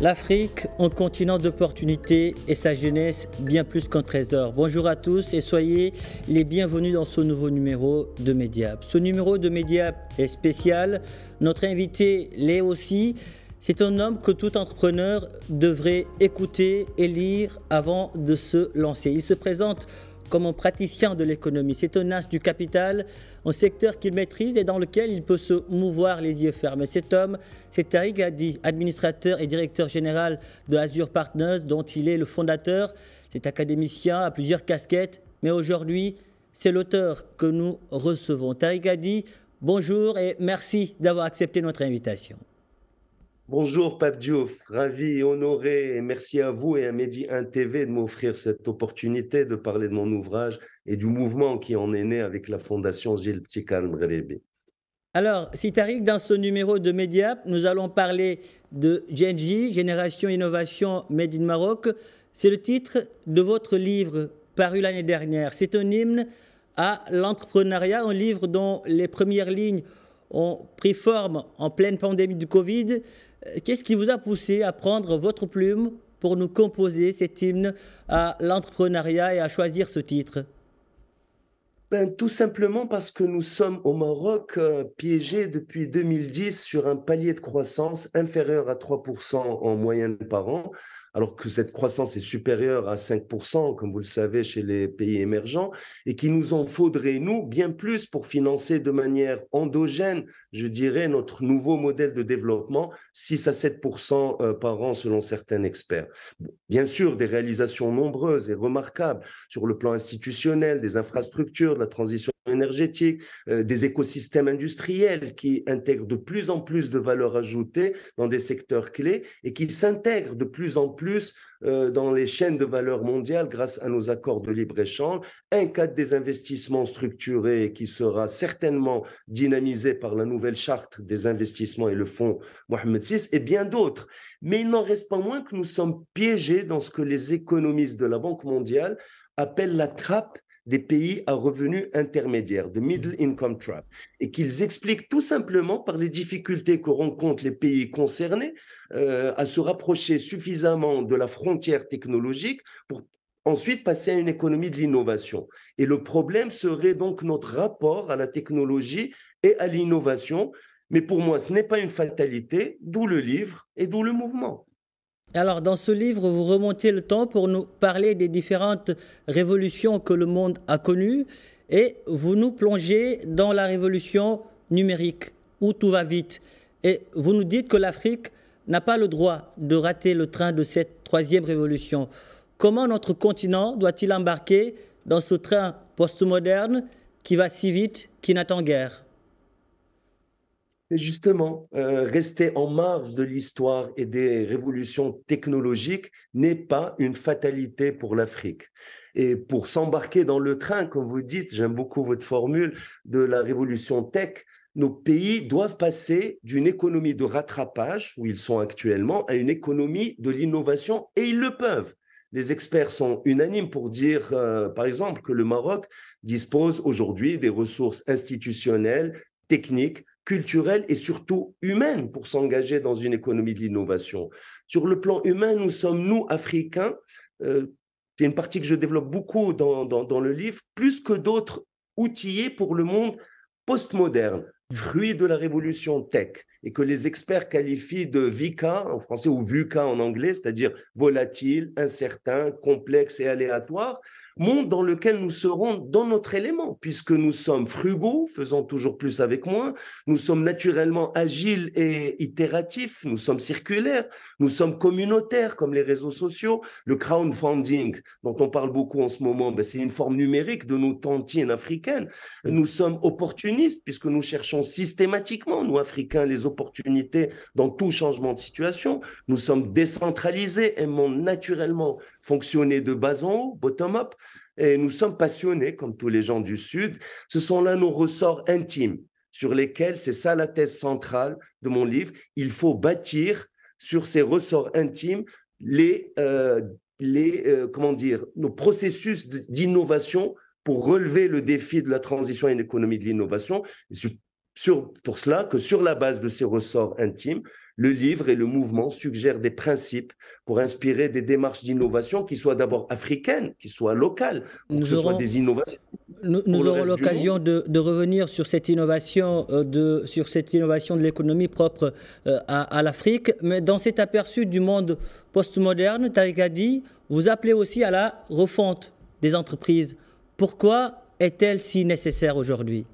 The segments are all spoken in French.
L'Afrique, un continent d'opportunités et sa jeunesse bien plus qu'un trésor. Bonjour à tous et soyez les bienvenus dans ce nouveau numéro de Mediap. Ce numéro de Mediap est spécial. Notre invité l'est aussi. C'est un homme que tout entrepreneur devrait écouter et lire avant de se lancer. Il se présente comme un praticien de l'économie. C'est un as du capital, un secteur qu'il maîtrise et dans lequel il peut se mouvoir les yeux fermés. Cet homme, c'est Tariq Hadi, administrateur et directeur général de Azure Partners, dont il est le fondateur. C'est académicien à plusieurs casquettes, mais aujourd'hui, c'est l'auteur que nous recevons. Tariq Hadi, bonjour et merci d'avoir accepté notre invitation. Bonjour Pape Diouf, ravi honoré et merci à vous et à Mehdi 1 TV de m'offrir cette opportunité de parler de mon ouvrage et du mouvement qui en est né avec la fondation Gilles Ptikal Mrelebi. Alors, si Tariq, dans ce numéro de Mediap, nous allons parler de Genji, Génération Innovation Made in Maroc. C'est le titre de votre livre paru l'année dernière. C'est un hymne à l'entrepreneuriat, un livre dont les premières lignes ont pris forme en pleine pandémie du Covid. Qu'est-ce qui vous a poussé à prendre votre plume pour nous composer cet hymne à l'entrepreneuriat et à choisir ce titre? Ben, Tout simplement parce que nous sommes au Maroc euh, piégés depuis 2010 sur un palier de croissance inférieur à 3% en moyenne par an, alors que cette croissance est supérieure à 5%, comme vous le savez, chez les pays émergents, et qu'il nous en faudrait, nous, bien plus pour financer de manière endogène, je dirais, notre nouveau modèle de développement, 6 à 7% euh, par an selon certains experts. Bien sûr, des réalisations nombreuses et remarquables sur le plan institutionnel, des infrastructures, de la transition énergétique, euh, des écosystèmes industriels qui intègrent de plus en plus de valeur ajoutée dans des secteurs clés et qui s'intègrent de plus en plus euh, dans les chaînes de valeur mondiales grâce à nos accords de libre-échange, un cadre des investissements structurés qui sera certainement dynamisé par la nouvelle charte des investissements et le fonds Mohamed VI et bien d'autres. Mais il n'en reste pas moins que nous sommes piégés dans ce que les économistes de la Banque mondiale appellent la trappe des pays à revenus intermédiaires, de middle income trap, et qu'ils expliquent tout simplement par les difficultés que rencontrent les pays concernés euh, à se rapprocher suffisamment de la frontière technologique pour ensuite passer à une économie de l'innovation. Et le problème serait donc notre rapport à la technologie et à l'innovation. Mais pour moi, ce n'est pas une fatalité, d'où le livre et d'où le mouvement. Alors, dans ce livre, vous remontez le temps pour nous parler des différentes révolutions que le monde a connues et vous nous plongez dans la révolution numérique où tout va vite. Et vous nous dites que l'Afrique n'a pas le droit de rater le train de cette troisième révolution. Comment notre continent doit-il embarquer dans ce train postmoderne qui va si vite, qui n'attend guère? Justement, euh, rester en marge de l'histoire et des révolutions technologiques n'est pas une fatalité pour l'Afrique. Et pour s'embarquer dans le train, comme vous dites, j'aime beaucoup votre formule, de la révolution tech, nos pays doivent passer d'une économie de rattrapage, où ils sont actuellement, à une économie de l'innovation, et ils le peuvent. Les experts sont unanimes pour dire, euh, par exemple, que le Maroc dispose aujourd'hui des ressources institutionnelles, techniques, culturelle et surtout humaine pour s'engager dans une économie de l'innovation. Sur le plan humain, nous sommes, nous, Africains, euh, c'est une partie que je développe beaucoup dans, dans, dans le livre, plus que d'autres outillés pour le monde postmoderne. fruit de la révolution tech, et que les experts qualifient de VICA en français ou VUCA en anglais, c'est-à-dire volatile, incertain, complexe et aléatoire, monde dans lequel nous serons dans notre élément, puisque nous sommes frugaux, faisant toujours plus avec moins, nous sommes naturellement agiles et itératifs, nous sommes circulaires, nous sommes communautaires comme les réseaux sociaux. Le crowdfunding, dont on parle beaucoup en ce moment, ben c'est une forme numérique de nos tantines africaines. Nous sommes opportunistes, puisque nous cherchons systématiquement, nous Africains, les opportunités dans tout changement de situation. Nous sommes décentralisés, aimons naturellement fonctionner de bas en haut, bottom-up. Et nous sommes passionnés, comme tous les gens du Sud. Ce sont là nos ressorts intimes sur lesquels, c'est ça la thèse centrale de mon livre, il faut bâtir sur ces ressorts intimes les, euh, les euh, comment dire, nos processus d'innovation pour relever le défi de la transition à une économie de l'innovation. Sur, pour cela que sur la base de ces ressorts intimes, le livre et le mouvement suggèrent des principes pour inspirer des démarches d'innovation qui soient d'abord africaines, qui soient locales, pour que ce soit des innovations. Nous, aurons l'occasion de, revenir sur cette innovation, euh, de, sur cette innovation de l'économie propre euh, à, l'Afrique. Mais dans cet aperçu du monde postmoderne, Tariq a dit, vous appelez aussi à la refonte des entreprises. Pourquoi est-elle si nécessaire aujourd'hui?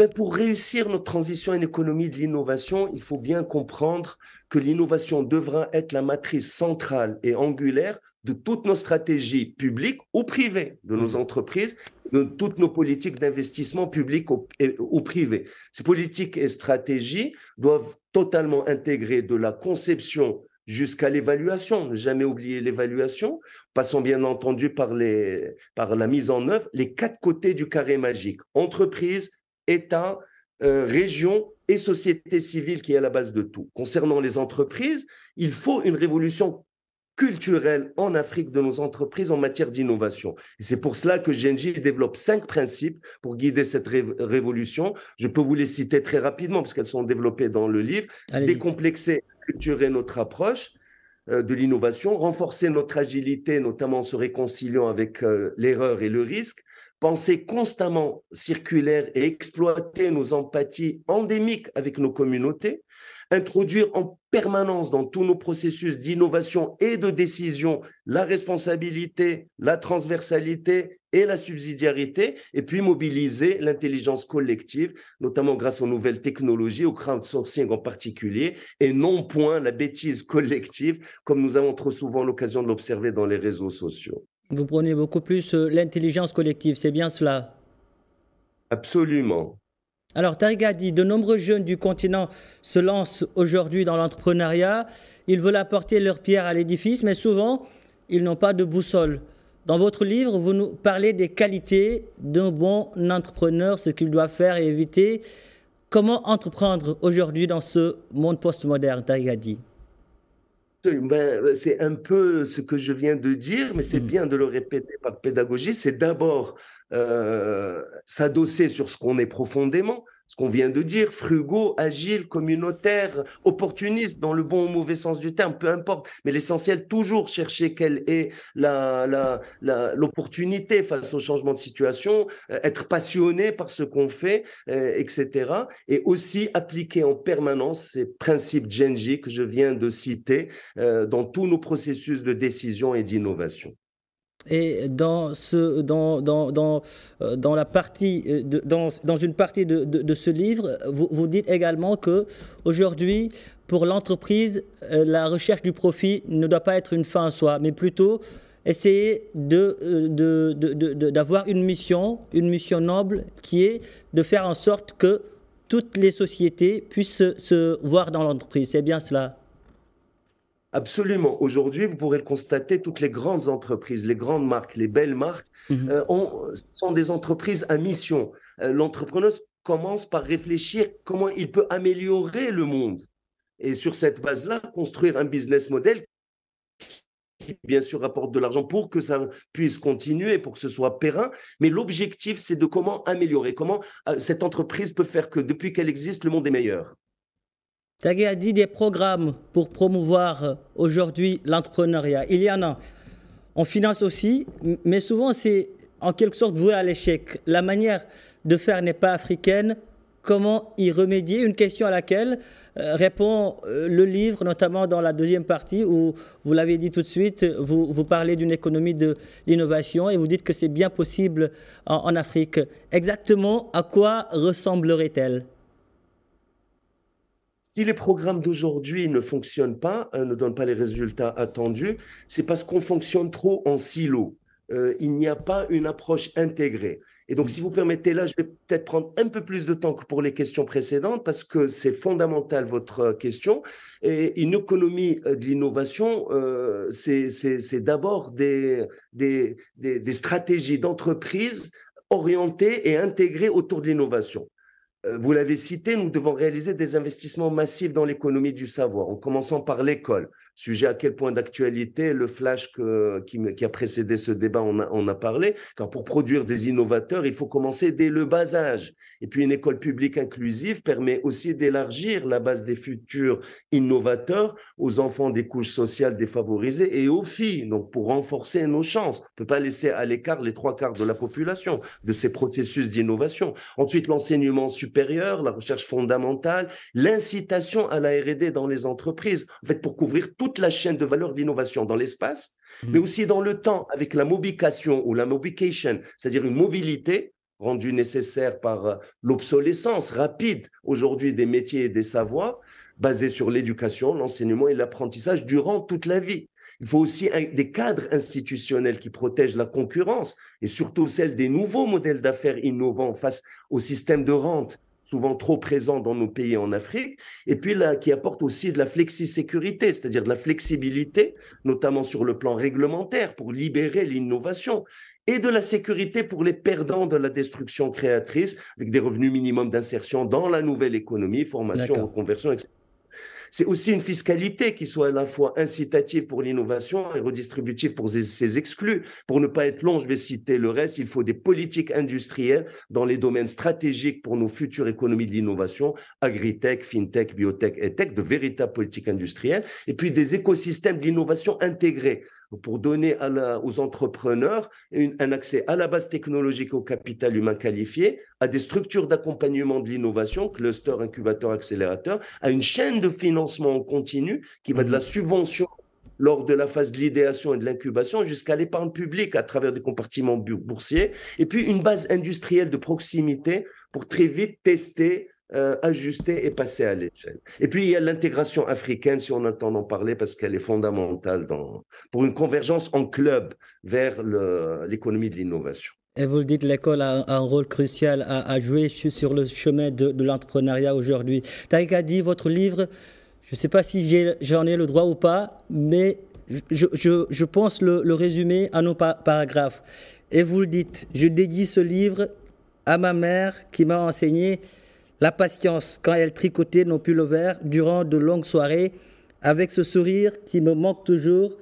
Ben pour réussir notre transition à une économie de l'innovation, il faut bien comprendre que l'innovation devra être la matrice centrale et angulaire de toutes nos stratégies publiques ou privées, de nos mmh. entreprises, de toutes nos politiques d'investissement public ou privées. Ces politiques et stratégies doivent totalement intégrer de la conception jusqu'à l'évaluation, ne jamais oublier l'évaluation, passons bien entendu par, les, par la mise en œuvre, les quatre côtés du carré magique, entreprise, État, euh, région et société civile qui est à la base de tout. Concernant les entreprises, il faut une révolution culturelle en Afrique de nos entreprises en matière d'innovation. Et c'est pour cela que Genji développe cinq principes pour guider cette révolution. Je peux vous les citer très rapidement parce qu'elles sont développées dans le livre. Décomplexer, culturer notre approche euh, de l'innovation, renforcer notre agilité, notamment en se réconciliant avec euh, l'erreur et le risque, penser constamment circulaire et exploiter nos empathies endémiques avec nos communautés, introduire en permanence dans tous nos processus d'innovation et de décision la responsabilité, la transversalité et la subsidiarité, et puis mobiliser l'intelligence collective, notamment grâce aux nouvelles technologies, au crowdsourcing en particulier, et non point la bêtise collective, comme nous avons trop souvent l'occasion de l'observer dans les réseaux sociaux. Vous prenez beaucoup plus euh, l'intelligence collective, c'est bien cela Absolument. Alors, Tariq a dit, de nombreux jeunes du continent se lancent aujourd'hui dans l'entrepreneuriat. Ils veulent apporter leur pierre à l'édifice, mais souvent, ils n'ont pas de boussole. Dans votre livre, vous nous parlez des qualités d'un bon entrepreneur, ce qu'il doit faire et éviter. Comment entreprendre aujourd'hui dans ce monde postmoderne, Tariq a dit? Ben, c'est un peu ce que je viens de dire, mais c'est mmh. bien de le répéter par pédagogie. C'est d'abord euh, s'adosser sur ce qu'on est profondément, ce qu'on vient de dire, frugaux, agile, communautaire, opportuniste, dans le bon ou mauvais sens du terme, peu importe. Mais l'essentiel, toujours chercher quelle est l'opportunité la, la, face au changement de situation, euh, être passionné par ce qu'on fait, euh, etc. Et aussi appliquer en permanence ces principes Genji que je viens de citer euh, dans tous nos processus de décision et d'innovation. Et dans, dans, dans, euh, la partie, euh, dans, une partie de, de, ce livre, vous, vous, dites également que aujourd'hui, pour l'entreprise, euh, la recherche du profit ne doit pas être une fin en soi, mais plutôt essayer d'avoir une mission, une mission noble, qui est de faire en sorte que toutes les sociétés puissent se voir dans l'entreprise. C'est bien cela Absolument. Aujourd'hui, vous pourrez le constater, toutes les grandes entreprises, les grandes marques, les belles marques, mhm. euh, sont des entreprises à mission. Euh, l'entrepreneur commence par réfléchir comment il peut améliorer le monde. Et sur cette base-là, construire un business model qui, bien sûr, rapporte de l'argent pour que ça puisse continuer, pour que ce soit périn. Mais l'objectif, c'est de comment améliorer, comment euh, cette entreprise peut faire que depuis qu'elle existe, le monde est meilleur. Tagui a dit des programmes pour promouvoir euh, aujourd'hui l'entrepreneuriat. Il y en a. On finance aussi, mais souvent c'est en quelque sorte voué à l'échec. La manière de faire n'est pas africaine, comment y remédier? Une question à laquelle euh, répond euh, le livre, notamment dans la deuxième partie où vous l'avez dit tout de suite, vous, vous parlez d'une économie de l'innovation et vous dites que c'est bien possible en Afrique. Exactement à quoi ressemblerait-elle? Si les programmes d'aujourd'hui ne fonctionnent pas, euh, ne donnent pas les résultats attendus, c'est parce qu'on fonctionne trop en silo. Euh, il n'y a pas une approche intégrée. Et donc, mm. si vous permettez, là, je vais peut-être prendre un peu plus de temps que pour les questions précédentes, parce que c'est fondamental, votre euh, question. Et une économie de l'innovation, c'est d'abord des, des, des stratégies d'entreprise orientées et intégrées autour de l'innovation. Euh, vous l'avez cité, nous devons réaliser des investissements massifs dans l'économie du savoir, en commençant par l'école. Sujet à quel point d'actualité, le flash qui, a précédé ce débat on a, a parlé, car pour produire des innovateurs, il faut commencer dès le bas âge. Et puis une école publique inclusive permet aussi d'élargir la base des futurs innovateurs aux enfants des couches sociales défavorisées et aux filles, donc pour renforcer nos chances. On ne peut pas laisser à l'écart les trois quarts de la population de ces processus d'innovation. Ensuite, l'enseignement supérieur, la recherche fondamentale, l'incitation à la R&D dans les entreprises, en fait, pour couvrir toute la chaîne de valeur d'innovation dans l'espace, mmh. mais aussi dans le temps, avec la mobication ou la mobication, c'est-à-dire une mobilité rendue nécessaire par euh, l'obsolescence rapide aujourd'hui des métiers et des savoirs, basés sur l'éducation, l'enseignement et l'apprentissage durant toute la vie. Il faut aussi des cadres institutionnels qui protègent la concurrence et surtout celle des nouveaux modèles d'affaires innovants face au système de rente souvent trop présent dans nos pays en Afrique, et puis là, qui apporte aussi de la flexi-sécurité, c'est-à-dire de la flexibilité, notamment sur le plan réglementaire, pour libérer l'innovation, et de la sécurité pour les perdants de la destruction créatrice, avec des revenus minimums d'insertion dans la nouvelle économie, formation, reconversion, etc. C'est aussi une fiscalité qui soit à la fois incitative pour l'innovation et redistributive pour ses exclus. Pour ne pas être long, je vais citer le reste. Il faut des politiques industrielles dans les domaines stratégiques pour nos futures économies de l'innovation, agritech, fintech, biotech et tech, de véritables politiques industrielles, et puis des écosystèmes d'innovation intégrés pour donner aux entrepreneurs un accès à la base technologique au capital humain qualifié, à des structures d'accompagnement de l'innovation, cluster, incubateur, accélérateur, à une chaîne de financement en continu qui va de la mmh. subvention lors de la phase de l'idéation et de l'incubation jusqu'à l'épargne publique à travers des compartiments boursiers, et puis une base industrielle de proximité pour très vite tester euh, ajuster et passer à l'échelle. Et puis, il y a l'intégration africaine, si on entend en parler, parce qu'elle est fondamentale pour une convergence en club vers l'économie de l'innovation. Et vous le dites, l'école a un rôle crucial à, jouer sur le chemin de, l'entrepreneuriat aujourd'hui. Tariq a dit, votre livre, je ne sais pas si j'en ai, le droit ou pas, mais je, je, pense le, le, résumer à nos paragraphes. Et vous le dites, je dédie ce livre à ma mère qui m'a enseigné la patience quand elle tricotait nos pulls verts durant de longues soirées, avec ce sourire qui me manque toujours,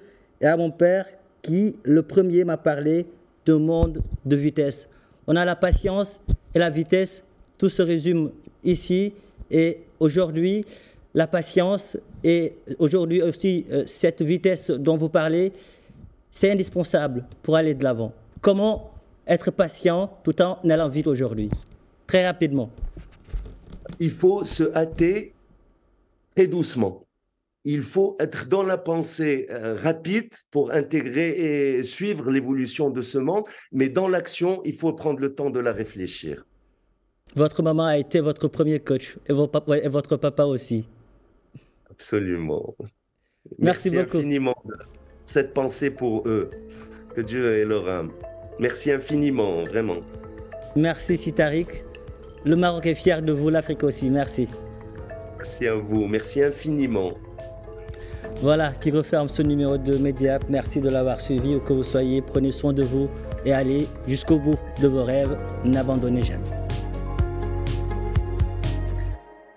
et à mon père qui, le premier, m'a parlé de monde de vitesse. On a la patience et la vitesse, tout se résume ici. Et aujourd'hui, la patience et aujourd'hui aussi euh, cette vitesse dont vous parlez, c'est indispensable pour aller de l'avant. Comment être patient tout en allant vite aujourd'hui? Très rapidement il faut se hâter très doucement. Il faut être dans la pensée euh, rapide pour intégrer et suivre l'évolution de ce monde, mais dans l'action, il faut prendre le temps de la réfléchir. Votre maman a été votre premier coach et, votre papa aussi. Absolument. Merci, Merci infiniment cette pensée pour eux. Que Dieu ait leur âme. Merci infiniment, vraiment. Merci Sitarik. Le Maroc est fier de vous, l'Afrique aussi. Merci. Merci à vous. Merci infiniment. Voilà qui referme ce numéro de Mediap. Merci de l'avoir suivi. Où que vous soyez, prenez soin de vous et allez jusqu'au bout de vos rêves. N'abandonnez jamais.